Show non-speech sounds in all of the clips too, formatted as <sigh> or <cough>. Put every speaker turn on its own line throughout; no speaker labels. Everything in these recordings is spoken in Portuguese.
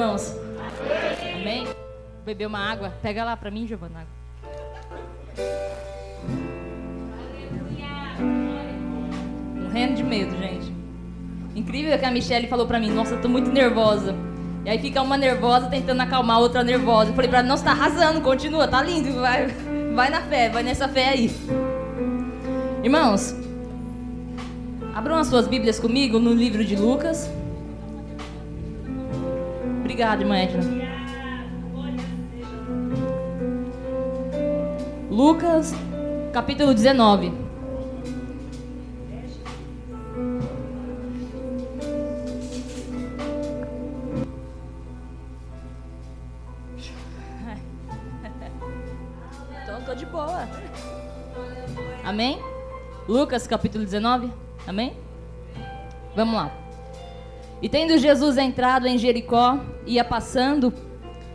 irmãos? Amém? Beber uma água. Pega lá para mim, Giovana. Morrendo de medo, gente. Incrível que a Michelle falou pra mim, nossa, tô muito nervosa. E aí fica uma nervosa tentando acalmar a outra nervosa. Eu falei pra ela, não, tá arrasando, continua, tá lindo, vai, vai na fé, vai nessa fé aí. Irmãos, abram as suas Bíblias comigo no livro de Lucas. Obrigada, irmã Edna. Lucas, capítulo 19. Então, <laughs> tô de boa. Amém? Lucas, capítulo 19. Amém? Vamos lá. E tendo Jesus entrado em Jericó, ia passando,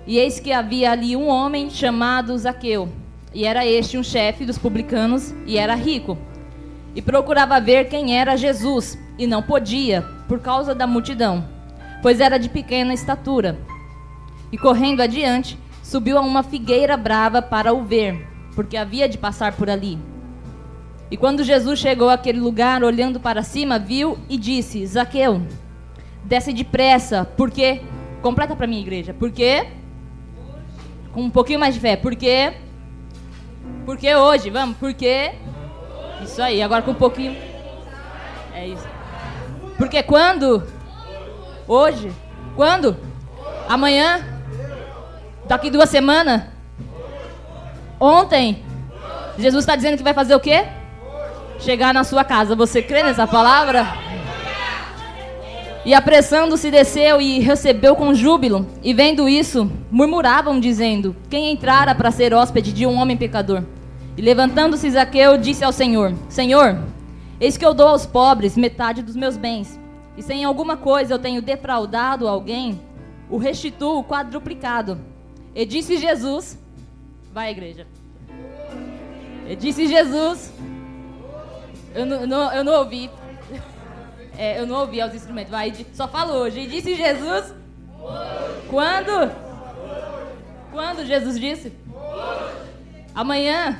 e eis que havia ali um homem chamado Zaqueu, e era este um chefe dos publicanos, e era rico. E procurava ver quem era Jesus, e não podia, por causa da multidão, pois era de pequena estatura. E correndo adiante, subiu a uma figueira brava para o ver, porque havia de passar por ali. E quando Jesus chegou àquele lugar, olhando para cima, viu e disse: Zaqueu, desce depressa, porque. Completa para mim, igreja. Porque. Com um pouquinho mais de fé. Porque. Porque hoje, vamos? Porque. Isso aí, agora com um pouquinho. É isso. Porque quando? Hoje. Quando? Amanhã? Daqui duas semanas? Ontem? Jesus está dizendo que vai fazer o quê? Chegar na sua casa. Você crê nessa palavra? E apressando-se desceu e recebeu com júbilo. E vendo isso, murmuravam, dizendo: Quem entrara para ser hóspede de um homem pecador? E levantando-se Zaqueu, disse ao Senhor: Senhor, eis que eu dou aos pobres metade dos meus bens. E se em alguma coisa eu tenho defraudado alguém, o restituo quadruplicado. E disse Jesus: Vai, igreja. E disse Jesus: Eu não, eu não ouvi. É, eu não ouvi aos instrumentos. Vai, só falo hoje. E disse Jesus: Quando? Quando Jesus disse? Amanhã?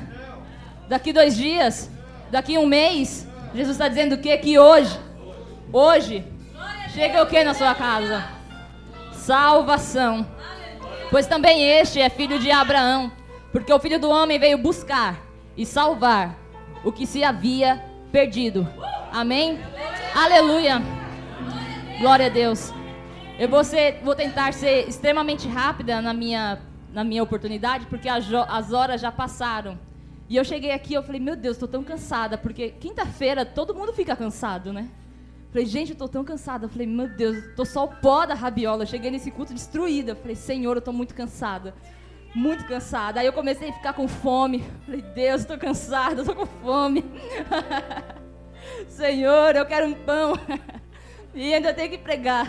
Daqui dois dias? Daqui um mês? Jesus está dizendo o quê? Que hoje? Hoje? Chega o que na sua casa? Salvação. Pois também este é filho de Abraão, porque o filho do homem veio buscar e salvar o que se havia perdido. Amém? Aleluia. Glória a Deus. Eu vou, ser- vou tentar ser extremamente rápida na minha, na minha oportunidade, porque as, horas já passaram. E eu cheguei aqui eu falei, meu Deus, estou tão cansada, porque quinta-feira todo mundo fica cansado, né? Falei, gente, eu tô tão cansada. Eu falei, meu Deus, tô só o pó da rabiola. Eu cheguei nesse culto destruída. Eu falei, Senhor, eu tô muito cansada. Muito cansada. Aí eu comecei a ficar com fome. Falei, Deus, tô cansada, tô com fome. <laughs> Senhor, eu quero um pão. <laughs> e ainda tenho que pregar.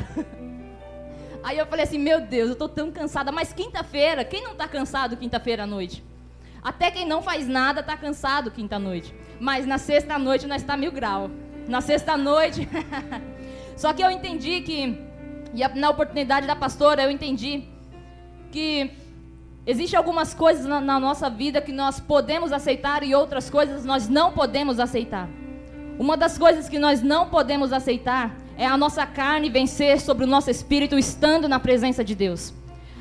<laughs> Aí eu falei assim, meu Deus, eu tô tão cansada. Mas quinta-feira, quem não tá cansado quinta-feira à noite? Até quem não faz nada tá cansado quinta-noite. Mas na sexta-noite nós está mil grau. Na sexta-noite. <laughs> Só que eu entendi que, e na oportunidade da pastora, eu entendi que Existem algumas coisas na, na nossa vida que nós podemos aceitar e outras coisas nós não podemos aceitar. Uma das coisas que nós não podemos aceitar é a nossa carne vencer sobre o nosso espírito estando na presença de Deus.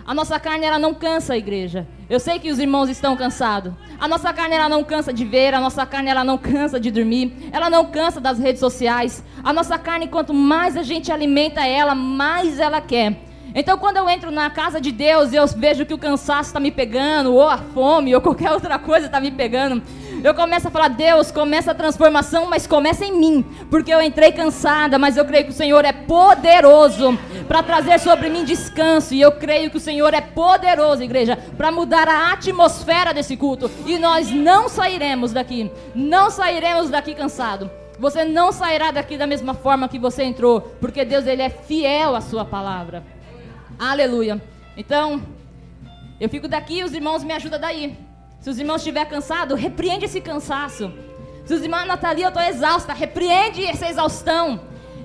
A nossa carne ela não cansa, igreja. Eu sei que os irmãos estão cansados. A nossa carne ela não cansa de ver, a nossa carne ela não cansa de dormir, ela não cansa das redes sociais. A nossa carne quanto mais a gente alimenta ela, mais ela quer. Então, quando eu entro na casa de Deus e eu vejo que o cansaço está me pegando, ou a fome, ou qualquer outra coisa está me pegando, eu começo a falar: Deus, começa a transformação, mas começa em mim, porque eu entrei cansada, mas eu creio que o Senhor é poderoso para trazer sobre mim descanso, e eu creio que o Senhor é poderoso, igreja, para mudar a atmosfera desse culto, e nós não sairemos daqui, não sairemos daqui cansado. Você não sairá daqui da mesma forma que você entrou, porque Deus ele é fiel à sua palavra. Aleluia. Então, eu fico daqui e os irmãos me ajudam daí. Se os irmãos estiverem cansados, repreende esse cansaço. Se os irmãos, Natalia, eu estou exausta, repreende essa exaustão.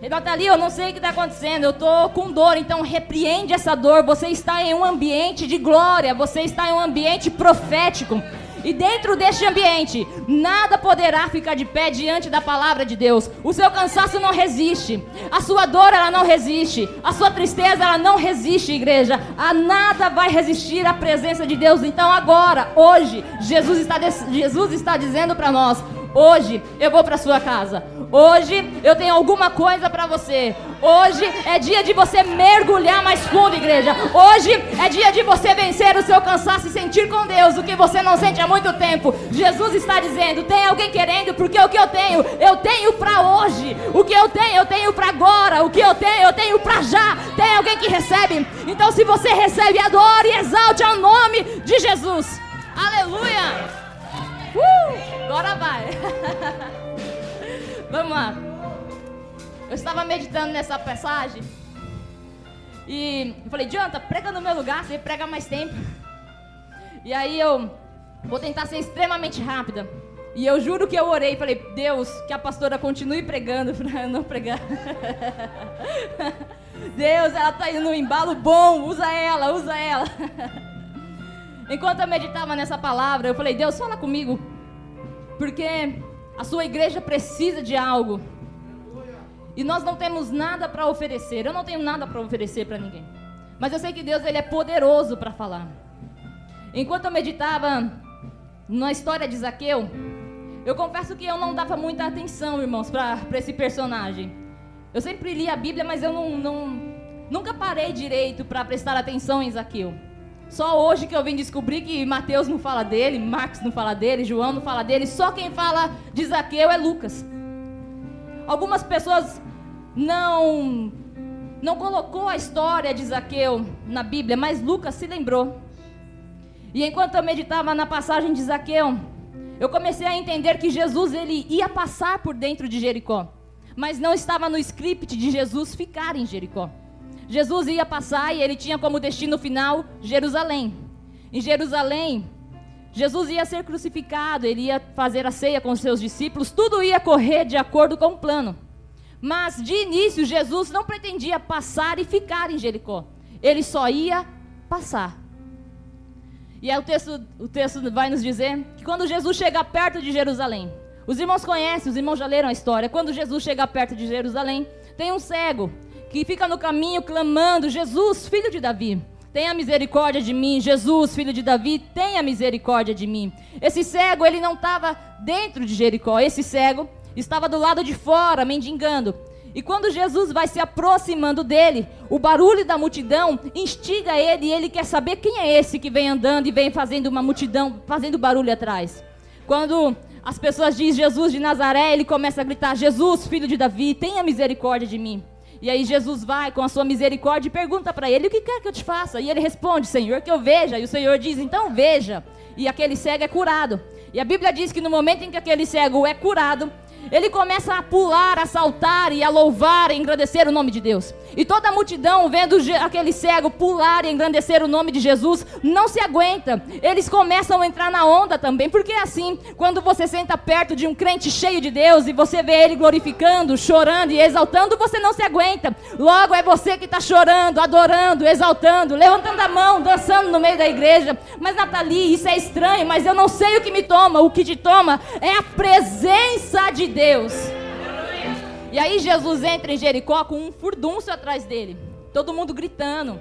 Nathalie, eu não sei o que está acontecendo, eu estou com dor, então repreende essa dor. Você está em um ambiente de glória, você está em um ambiente profético. E dentro deste ambiente, nada poderá ficar de pé diante da palavra de Deus. O seu cansaço não resiste. A sua dor, ela não resiste. A sua tristeza, ela não resiste, igreja. A nada vai resistir à presença de Deus. Então agora, hoje, Jesus está, Jesus está dizendo para nós: Hoje eu vou para sua casa. Hoje eu tenho alguma coisa para você. Hoje é dia de você mergulhar mais fundo, igreja. Hoje é dia de você vencer o seu cansaço e sentir com Deus o que você não sente há muito tempo. Jesus está dizendo: tem alguém querendo, porque o que eu tenho, eu tenho para hoje. O que eu tenho, eu tenho para agora. O que eu tenho, eu tenho para já. Tem alguém que recebe? Então, se você recebe, adore e exalte ao nome de Jesus. Aleluia! Uh, agora vai. <laughs> Vamos lá. Eu estava meditando nessa passagem. E eu falei, Jonathan, prega no meu lugar, você prega mais tempo. E aí eu vou tentar ser extremamente rápida. E eu juro que eu orei falei, Deus, que a pastora continue pregando <laughs> para eu não pregar. <laughs> Deus, ela está indo no embalo bom, usa ela, usa ela. Enquanto eu meditava nessa palavra, eu falei: Deus, fala comigo. Porque a sua igreja precisa de algo. E nós não temos nada para oferecer. Eu não tenho nada para oferecer para ninguém. Mas eu sei que Deus ele é poderoso para falar. Enquanto eu meditava na história de Zaqueu, eu confesso que eu não dava muita atenção, irmãos, para esse personagem. Eu sempre li a Bíblia, mas eu não, não nunca parei direito para prestar atenção em Zaqueu. Só hoje que eu vim descobrir que Mateus não fala dele, Marcos não fala dele, João não fala dele, só quem fala de Zaqueu é Lucas. Algumas pessoas não não colocou a história de Zaqueu na Bíblia, mas Lucas se lembrou. E enquanto eu meditava na passagem de Zaqueu, eu comecei a entender que Jesus ele ia passar por dentro de Jericó, mas não estava no script de Jesus ficar em Jericó. Jesus ia passar e ele tinha como destino final Jerusalém. Em Jerusalém, Jesus ia ser crucificado, ele ia fazer a ceia com seus discípulos, tudo ia correr de acordo com o plano. Mas de início, Jesus não pretendia passar e ficar em Jericó. Ele só ia passar. E aí o texto, o texto vai nos dizer que quando Jesus chega perto de Jerusalém, os irmãos conhecem, os irmãos já leram a história. Quando Jesus chega perto de Jerusalém, tem um cego que fica no caminho clamando: Jesus, filho de Davi, tenha misericórdia de mim. Jesus, filho de Davi, tenha misericórdia de mim. Esse cego, ele não estava dentro de Jericó, esse cego estava do lado de fora, mendigando. E quando Jesus vai se aproximando dele, o barulho da multidão instiga ele e ele quer saber quem é esse que vem andando e vem fazendo uma multidão, fazendo barulho atrás. Quando as pessoas dizem Jesus de Nazaré, ele começa a gritar: Jesus, filho de Davi, tenha misericórdia de mim. E aí Jesus vai com a sua misericórdia e pergunta para ele: O que quer que eu te faça? E ele responde: Senhor, que eu veja. E o Senhor diz: Então veja. E aquele cego é curado. E a Bíblia diz que no momento em que aquele cego é curado, ele começa a pular, a saltar e a louvar e engrandecer o nome de Deus. E toda a multidão, vendo aquele cego pular e engrandecer o nome de Jesus, não se aguenta. Eles começam a entrar na onda também, porque é assim, quando você senta perto de um crente cheio de Deus e você vê ele glorificando, chorando e exaltando, você não se aguenta. Logo é você que está chorando, adorando, exaltando, levantando a mão, dançando no meio da igreja. Mas Nathalie, isso é estranho, mas eu não sei o que me toma. O que te toma é a presença de Deus. E aí Jesus entra em Jericó com um furdúncio atrás dele. Todo mundo gritando,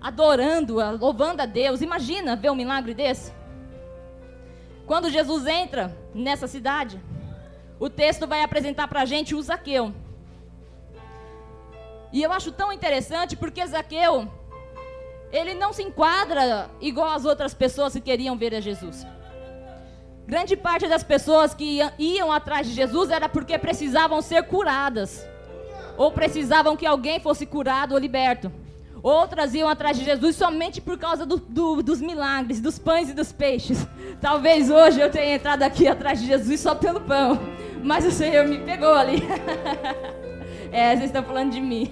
adorando, louvando a Deus. Imagina ver um milagre desse. Quando Jesus entra nessa cidade, o texto vai apresentar para a gente o Zaqueu. E eu acho tão interessante porque Zaqueu, ele não se enquadra igual as outras pessoas que queriam ver a Jesus. Grande parte das pessoas que iam atrás de Jesus era porque precisavam ser curadas. Ou precisavam que alguém fosse curado ou liberto. Outras iam atrás de Jesus somente por causa do, do, dos milagres, dos pães e dos peixes. Talvez hoje eu tenha entrado aqui atrás de Jesus só pelo pão. Mas o Senhor me pegou ali. <laughs> é, vocês estão falando de mim.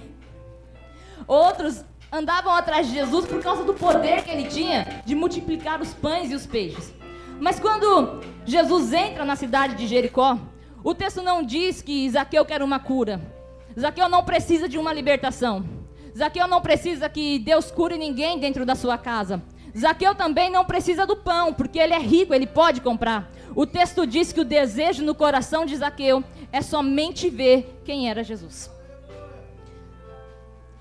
Outros andavam atrás de Jesus por causa do poder que ele tinha de multiplicar os pães e os peixes. Mas quando Jesus entra na cidade de Jericó, o texto não diz que Zaqueu quer uma cura. Zaqueu não precisa de uma libertação. Zaqueu não precisa que Deus cure ninguém dentro da sua casa. Zaqueu também não precisa do pão, porque ele é rico, ele pode comprar. O texto diz que o desejo no coração de Zaqueu é somente ver quem era Jesus.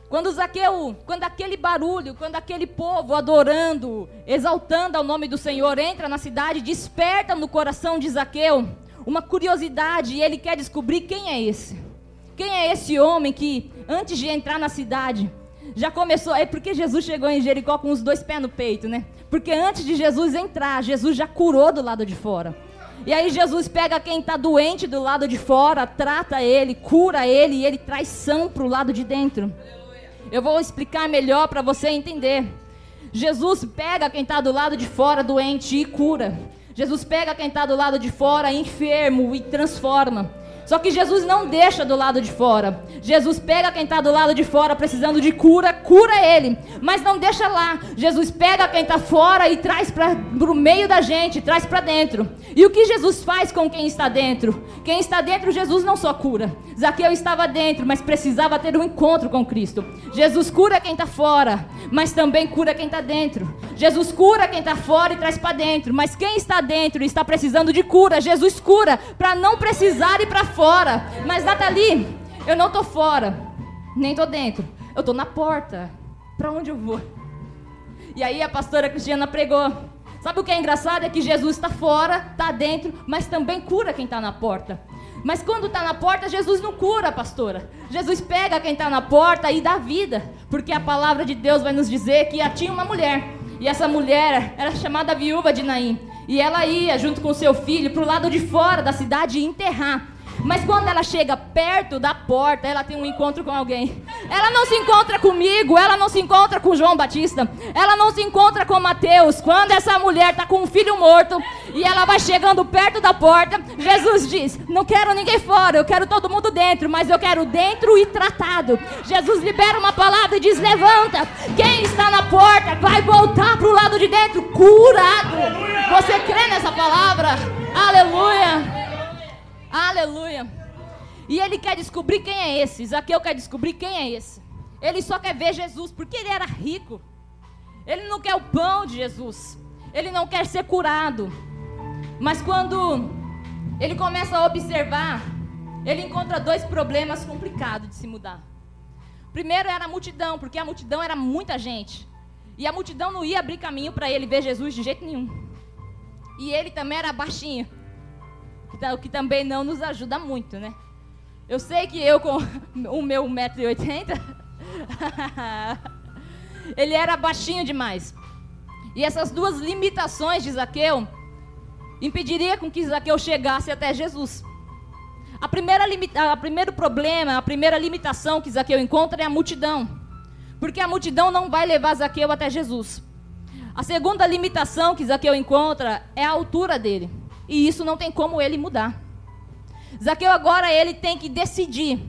Quando Zaqueu, quando aquele barulho, quando aquele povo adorando, exaltando ao nome do Senhor entra na cidade, desperta no coração de Zaqueu uma curiosidade e ele quer descobrir quem é esse. Quem é esse homem que antes de entrar na cidade já começou, é porque Jesus chegou em Jericó com os dois pés no peito, né? Porque antes de Jesus entrar, Jesus já curou do lado de fora. E aí Jesus pega quem está doente do lado de fora, trata ele, cura ele e ele traz são para o lado de dentro. Eu vou explicar melhor para você entender. Jesus pega quem está do lado de fora doente e cura. Jesus pega quem está do lado de fora enfermo e transforma. Só que Jesus não deixa do lado de fora. Jesus pega quem está do lado de fora precisando de cura, cura ele. Mas não deixa lá. Jesus pega quem está fora e traz para o meio da gente, traz para dentro. E o que Jesus faz com quem está dentro? Quem está dentro, Jesus não só cura. Zaqueu estava dentro, mas precisava ter um encontro com Cristo. Jesus cura quem está fora, mas também cura quem está dentro. Jesus cura quem está fora e traz para dentro. Mas quem está dentro e está precisando de cura, Jesus cura para não precisar ir para fora. Mas Nathalie, eu não tô fora, nem tô dentro. Eu tô na porta. Para onde eu vou? E aí a pastora Cristiana pregou. Sabe o que é engraçado? É que Jesus está fora, está dentro, mas também cura quem está na porta. Mas quando está na porta, Jesus não cura, pastora. Jesus pega quem está na porta e dá vida. Porque a palavra de Deus vai nos dizer que tinha uma mulher. E essa mulher era chamada viúva de Naim. E ela ia, junto com seu filho, para o lado de fora da cidade enterrar. Mas quando ela chega perto da porta, ela tem um encontro com alguém. Ela não se encontra comigo, ela não se encontra com João Batista, ela não se encontra com Mateus. Quando essa mulher está com um filho morto e ela vai chegando perto da porta, Jesus diz: Não quero ninguém fora, eu quero todo mundo dentro, mas eu quero dentro e tratado. Jesus libera uma palavra e diz: Levanta, quem está na porta vai voltar para o lado de dentro curado. Você crê nessa palavra? Aleluia. Aleluia. E ele quer descobrir quem é esse. Zaqueu quer descobrir quem é esse. Ele só quer ver Jesus, porque ele era rico. Ele não quer o pão de Jesus. Ele não quer ser curado. Mas quando ele começa a observar, ele encontra dois problemas complicados de se mudar. Primeiro era a multidão, porque a multidão era muita gente. E a multidão não ia abrir caminho para ele ver Jesus de jeito nenhum. E ele também era baixinho o que também não nos ajuda muito, né? Eu sei que eu com <laughs> o meu 1,80m, <laughs> ele era baixinho demais. E essas duas limitações de Zaqueu impediria com que Zaqueu chegasse até Jesus. A primeira limita, a primeiro problema, a primeira limitação que Zaqueu encontra é a multidão. Porque a multidão não vai levar Zaqueu até Jesus. A segunda limitação que Zaqueu encontra é a altura dele. E isso não tem como ele mudar. Zaqueu agora ele tem que decidir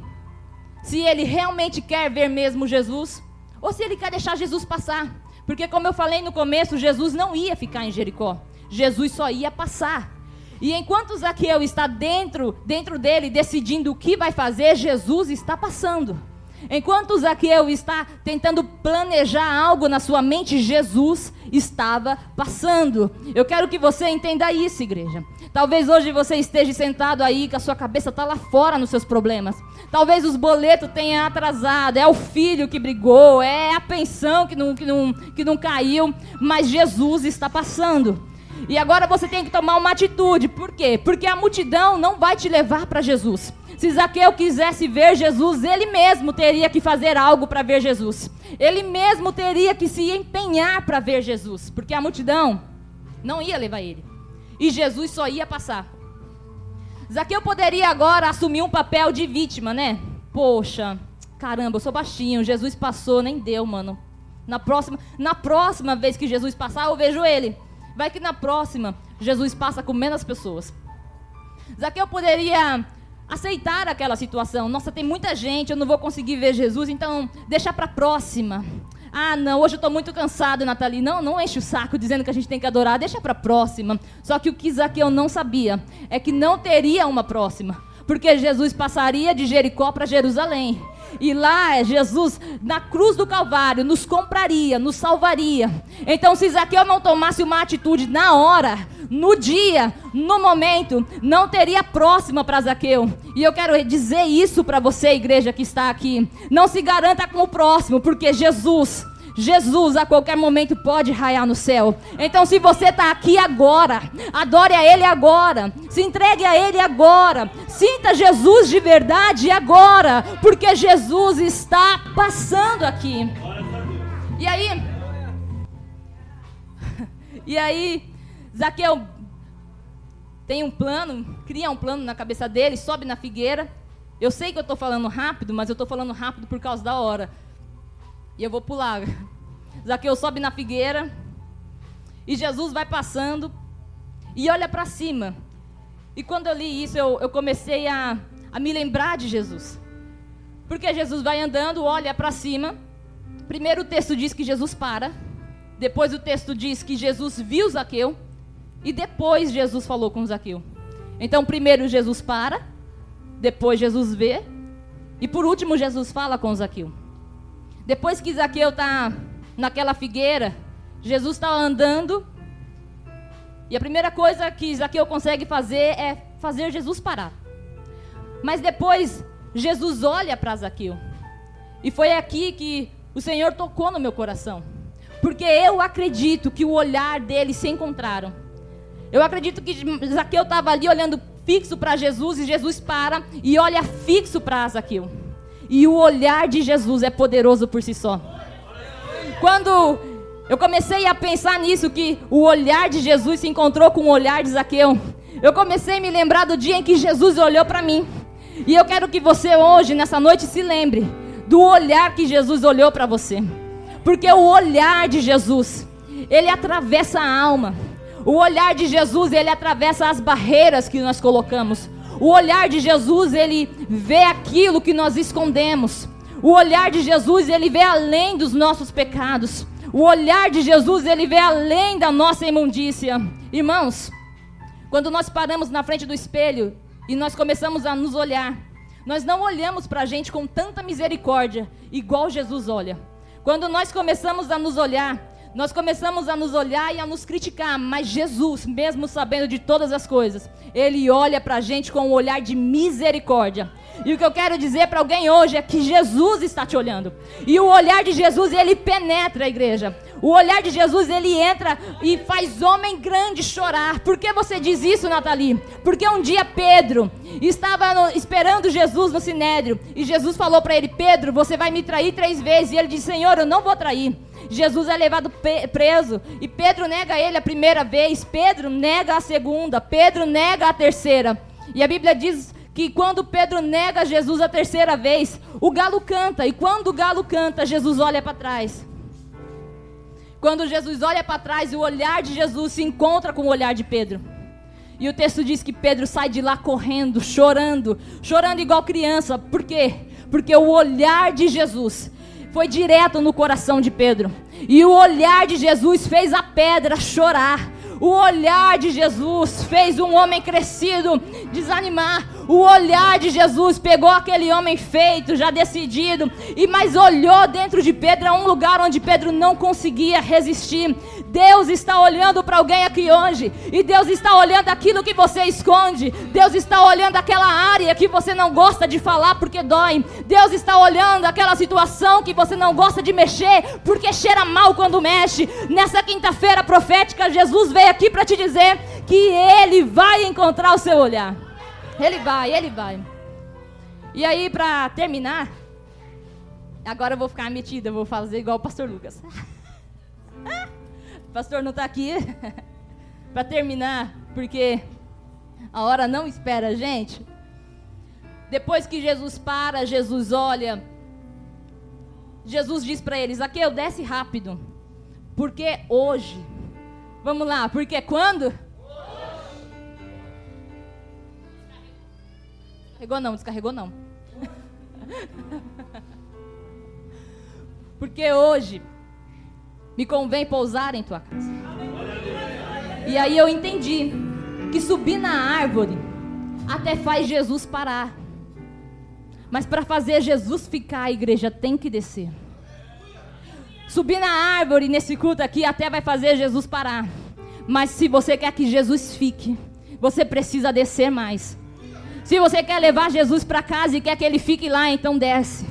se ele realmente quer ver mesmo Jesus ou se ele quer deixar Jesus passar. Porque como eu falei no começo, Jesus não ia ficar em Jericó. Jesus só ia passar. E enquanto Zaqueu está dentro, dentro dele decidindo o que vai fazer, Jesus está passando. Enquanto Zaqueu está tentando planejar algo na sua mente, Jesus estava passando. Eu quero que você entenda isso, igreja. Talvez hoje você esteja sentado aí, que a sua cabeça está lá fora nos seus problemas. Talvez os boletos tenham atrasado, é o filho que brigou, é a pensão que não, que não, que não caiu, mas Jesus está passando. E agora você tem que tomar uma atitude. Por quê? Porque a multidão não vai te levar para Jesus. Se Zaqueu quisesse ver Jesus, ele mesmo teria que fazer algo para ver Jesus. Ele mesmo teria que se empenhar para ver Jesus, porque a multidão não ia levar ele. E Jesus só ia passar. Zaqueu poderia agora assumir um papel de vítima, né? Poxa, caramba, eu sou baixinho, Jesus passou, nem deu, mano. Na próxima, na próxima vez que Jesus passar, eu vejo ele. Vai que na próxima Jesus passa com menos pessoas. Zaqueu poderia aceitar aquela situação. Nossa, tem muita gente, eu não vou conseguir ver Jesus, então deixa para a próxima. Ah, não, hoje eu estou muito cansado, Nathalie. Não, não enche o saco dizendo que a gente tem que adorar, deixa para a próxima. Só que o que Zaqueu não sabia é que não teria uma próxima. Porque Jesus passaria de Jericó para Jerusalém. E lá Jesus, na cruz do Calvário, nos compraria, nos salvaria. Então, se Zaqueu não tomasse uma atitude na hora, no dia, no momento, não teria próxima para Zaqueu. E eu quero dizer isso para você, igreja que está aqui. Não se garanta com o próximo, porque Jesus Jesus a qualquer momento pode raiar no céu. Então, se você está aqui agora, adore a Ele agora, se entregue a Ele agora, sinta Jesus de verdade agora, porque Jesus está passando aqui. E aí, e aí, Zaqueu tem um plano, cria um plano na cabeça dele, sobe na figueira. Eu sei que eu estou falando rápido, mas eu estou falando rápido por causa da hora. E eu vou pular. Zaqueu sobe na figueira. E Jesus vai passando. E olha para cima. E quando eu li isso, eu, eu comecei a, a me lembrar de Jesus. Porque Jesus vai andando, olha para cima. Primeiro o texto diz que Jesus para. Depois o texto diz que Jesus viu Zaqueu. E depois Jesus falou com Zaqueu. Então, primeiro Jesus para. Depois Jesus vê. E por último, Jesus fala com Zaqueu. Depois que Zaqueu está naquela figueira, Jesus está andando. E a primeira coisa que Zaqueu consegue fazer é fazer Jesus parar. Mas depois, Jesus olha para Zaqueu. E foi aqui que o Senhor tocou no meu coração. Porque eu acredito que o olhar deles se encontraram. Eu acredito que Zaqueu estava ali olhando fixo para Jesus e Jesus para e olha fixo para Zaqueu. E o olhar de Jesus é poderoso por si só. Quando eu comecei a pensar nisso, que o olhar de Jesus se encontrou com o olhar de Zaqueu, eu comecei a me lembrar do dia em que Jesus olhou para mim. E eu quero que você hoje, nessa noite, se lembre do olhar que Jesus olhou para você. Porque o olhar de Jesus, ele atravessa a alma. O olhar de Jesus, ele atravessa as barreiras que nós colocamos. O olhar de Jesus, ele vê aquilo que nós escondemos. O olhar de Jesus, ele vê além dos nossos pecados. O olhar de Jesus, ele vê além da nossa imundícia. Irmãos, quando nós paramos na frente do espelho e nós começamos a nos olhar, nós não olhamos para a gente com tanta misericórdia, igual Jesus olha. Quando nós começamos a nos olhar, nós começamos a nos olhar e a nos criticar, mas Jesus, mesmo sabendo de todas as coisas, ele olha para a gente com um olhar de misericórdia. E o que eu quero dizer para alguém hoje é que Jesus está te olhando. E o olhar de Jesus, ele penetra a igreja. O olhar de Jesus, ele entra e faz homem grande chorar. Por que você diz isso, Nathalie? Porque um dia Pedro estava no, esperando Jesus no sinédrio. E Jesus falou para ele: Pedro, você vai me trair três vezes. E ele disse: Senhor, eu não vou trair. Jesus é levado preso e Pedro nega ele a primeira vez, Pedro nega a segunda, Pedro nega a terceira. E a Bíblia diz que quando Pedro nega Jesus a terceira vez, o galo canta, e quando o galo canta, Jesus olha para trás. Quando Jesus olha para trás, o olhar de Jesus se encontra com o olhar de Pedro. E o texto diz que Pedro sai de lá correndo, chorando, chorando igual criança. Por quê? Porque o olhar de Jesus foi direto no coração de Pedro. E o olhar de Jesus fez a pedra chorar. O olhar de Jesus fez um homem crescido desanimar. O olhar de Jesus pegou aquele homem feito, já decidido, e mas olhou dentro de Pedro, a um lugar onde Pedro não conseguia resistir. Deus está olhando para alguém aqui hoje, e Deus está olhando aquilo que você esconde. Deus está olhando aquela área que você não gosta de falar porque dói. Deus está olhando aquela situação que você não gosta de mexer porque cheira mal quando mexe. Nessa quinta-feira profética, Jesus veio aqui para te dizer que ele vai encontrar o seu olhar. Ele vai, ele vai. E aí, para terminar, agora eu vou ficar metida, vou fazer igual o pastor Lucas. o <laughs> pastor não está aqui. <laughs> para terminar, porque a hora não espera gente. Depois que Jesus para, Jesus olha. Jesus diz para eles: eu desce rápido. Porque hoje. Vamos lá, porque quando? Descarregou não, descarregou não. Porque hoje me convém pousar em tua casa. E aí eu entendi que subir na árvore até faz Jesus parar. Mas para fazer Jesus ficar, a igreja tem que descer. Subir na árvore nesse culto aqui até vai fazer Jesus parar. Mas se você quer que Jesus fique, você precisa descer mais. Se você quer levar Jesus para casa e quer que ele fique lá, então desce.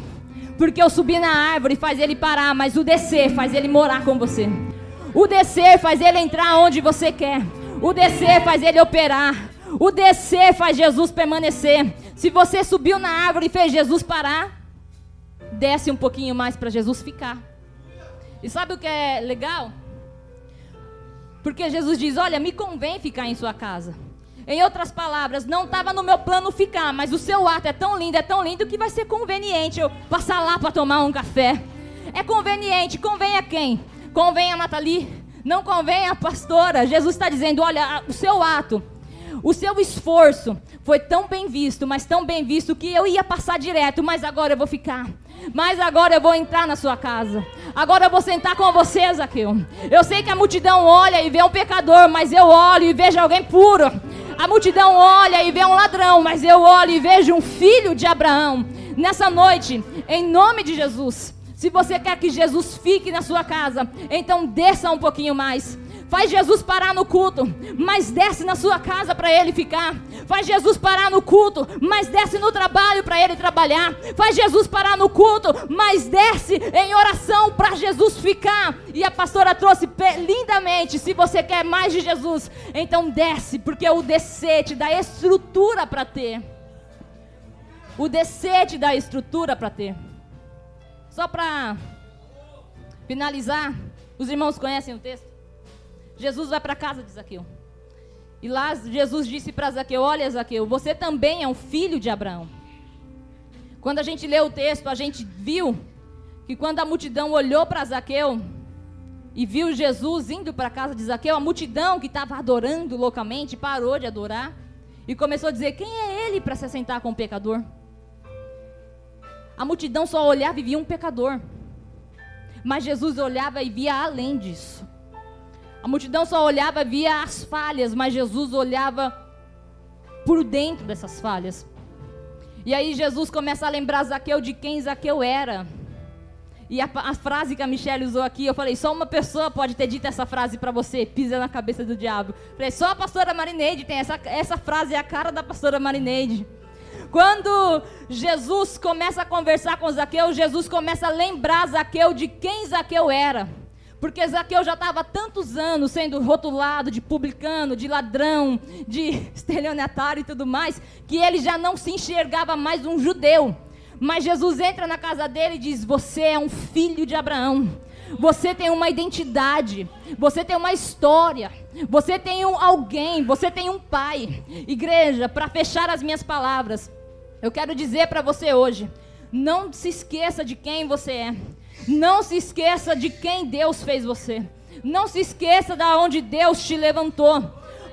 Porque o subir na árvore faz ele parar, mas o descer faz ele morar com você. O descer faz ele entrar onde você quer. O descer faz ele operar. O descer faz Jesus permanecer. Se você subiu na árvore e fez Jesus parar, desce um pouquinho mais para Jesus ficar. E sabe o que é legal? Porque Jesus diz: Olha, me convém ficar em sua casa. Em outras palavras, não estava no meu plano ficar, mas o seu ato é tão lindo, é tão lindo que vai ser conveniente eu passar lá para tomar um café. É conveniente, convém a quem? Convém a Nathalie? Não convém a pastora. Jesus está dizendo: olha, o seu ato, o seu esforço foi tão bem visto, mas tão bem visto que eu ia passar direto, mas agora eu vou ficar. Mas agora eu vou entrar na sua casa. Agora eu vou sentar com você, Zaqueu. Eu sei que a multidão olha e vê um pecador, mas eu olho e vejo alguém puro. A multidão olha e vê um ladrão, mas eu olho e vejo um filho de Abraão. Nessa noite, em nome de Jesus, se você quer que Jesus fique na sua casa, então desça um pouquinho mais. Faz Jesus parar no culto, mas desce na sua casa para ele ficar. Faz Jesus parar no culto, mas desce no trabalho para ele trabalhar. Faz Jesus parar no culto, mas desce em oração para Jesus ficar. E a pastora trouxe lindamente: se você quer mais de Jesus, então desce, porque o descer te dá estrutura para ter. O descer te dá estrutura para ter. Só para finalizar, os irmãos conhecem o texto? Jesus vai para casa de Zaqueu. E lá Jesus disse para Zaqueu: Olha, Zaqueu, você também é um filho de Abraão. Quando a gente lê o texto, a gente viu que quando a multidão olhou para Zaqueu e viu Jesus indo para a casa de Zaqueu, a multidão que estava adorando loucamente parou de adorar e começou a dizer: Quem é ele para se assentar com o pecador? A multidão só olhava e via um pecador. Mas Jesus olhava e via além disso. A multidão só olhava, via as falhas, mas Jesus olhava por dentro dessas falhas. E aí Jesus começa a lembrar Zaqueu de quem Zaqueu era. E a, a, frase que a Michelle usou aqui, eu falei, só uma pessoa pode ter dito essa frase para você, pisa na cabeça do diabo. falei, só a pastora Marineide tem essa, essa frase, é a cara da pastora Marineide. Quando Jesus começa a conversar com Zaqueu, Jesus começa a lembrar Zaqueu de quem Zaqueu era. Porque Zaqueu já estava tantos anos sendo rotulado de publicano, de ladrão, de <laughs> estelionatário e tudo mais, que ele já não se enxergava mais um judeu. Mas Jesus entra na casa dele e diz: Você é um filho de Abraão. Você tem uma identidade, você tem uma história, você tem um alguém, você tem um pai. Igreja, para fechar as minhas palavras, eu quero dizer para você hoje: não se esqueça de quem você é. Não se esqueça de quem Deus fez você. Não se esqueça de onde Deus te levantou.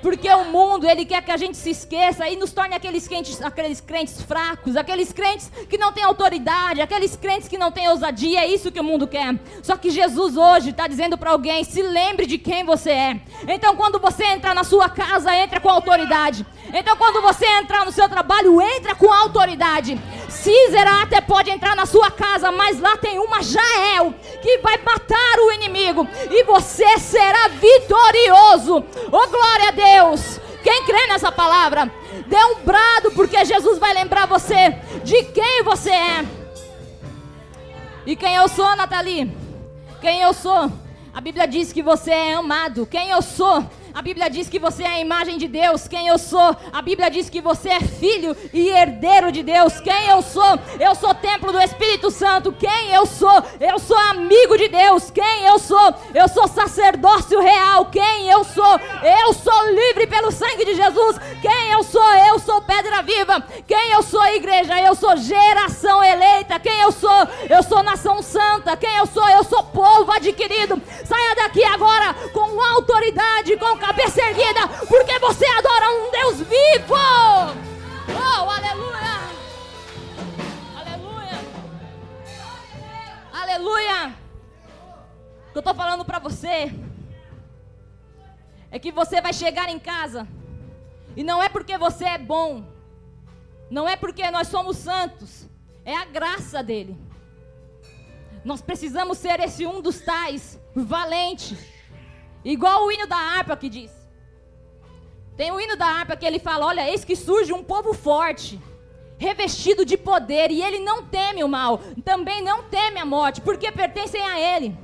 Porque o mundo, ele quer que a gente se esqueça e nos torne aqueles crentes, aqueles crentes fracos, aqueles crentes que não têm autoridade, aqueles crentes que não têm ousadia. É isso que o mundo quer. Só que Jesus hoje está dizendo para alguém: se lembre de quem você é. Então, quando você entrar na sua casa, entra com autoridade. Então, quando você entrar no seu trabalho, entra com autoridade. Císera até pode entrar na sua casa, mas lá tem uma Jael que vai matar o inimigo e você será vitorioso. Oh, glória a Deus! Quem crê nessa palavra, dê um brado, porque Jesus vai lembrar você de quem você é. E quem eu sou, Nathalie? Quem eu sou? A Bíblia diz que você é amado. Quem eu sou? A Bíblia diz que você é a imagem de Deus, quem eu sou. A Bíblia diz que você é filho e herdeiro de Deus, quem eu sou. Eu sou templo do Espírito Santo, quem eu sou. Eu sou amigo de Deus, quem eu sou. Eu sou sacerdócio real, quem eu sou. Eu sou livre pelo sangue de Jesus, quem eu sou. Eu sou pedra viva, quem eu sou, igreja. Eu sou geração eleita, quem eu sou. Eu sou nação santa, quem eu sou. Eu sou povo adquirido. Saia daqui agora com autoridade, com cabeça erguida, porque você adora um Deus vivo. Oh, aleluia! Aleluia! Aleluia! O que eu estou falando para você é que você vai chegar em casa e não é porque você é bom, Não é porque nós somos santos, é a graça dele. Nós precisamos ser esse um dos tais, valente, igual o hino da harpa que diz. Tem o hino da harpa que ele fala: Olha, eis que surge um povo forte, revestido de poder, e ele não teme o mal, também não teme a morte, porque pertencem a ele.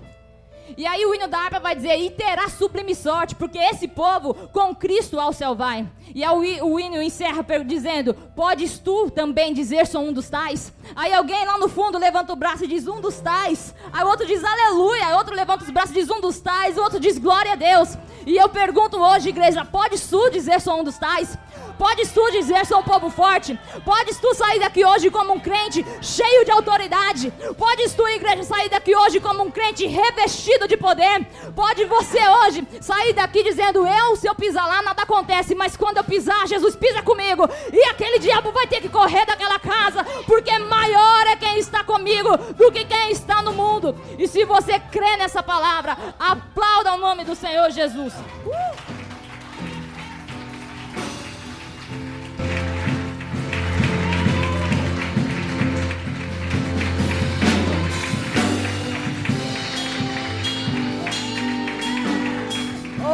E aí o hino da harpa vai dizer: E terá sublime sorte, porque esse povo com Cristo ao céu vai. E aí o hino encerra dizendo: Podes tu também dizer sou um dos tais? Aí alguém lá no fundo levanta o braço e diz: Um dos tais. Aí o outro diz aleluia. Aí outro levanta os braços e diz: Um dos tais. O outro diz glória a Deus. E eu pergunto hoje, igreja: Podes tu dizer sou um dos tais? Podes tu dizer sou um povo forte? Podes tu sair daqui hoje como um crente cheio de autoridade? Podes tu, igreja, sair daqui hoje como um crente revestido de poder? Pode você hoje sair daqui dizendo: Eu, se eu pisar lá, nada acontece, mas quando eu pisar, Jesus pisa comigo. E aquele diabo vai ter que correr daquela casa, porque maior é quem está comigo do que quem está no mundo. E se você crê nessa palavra, aplauda o nome do Senhor Jesus. Uh!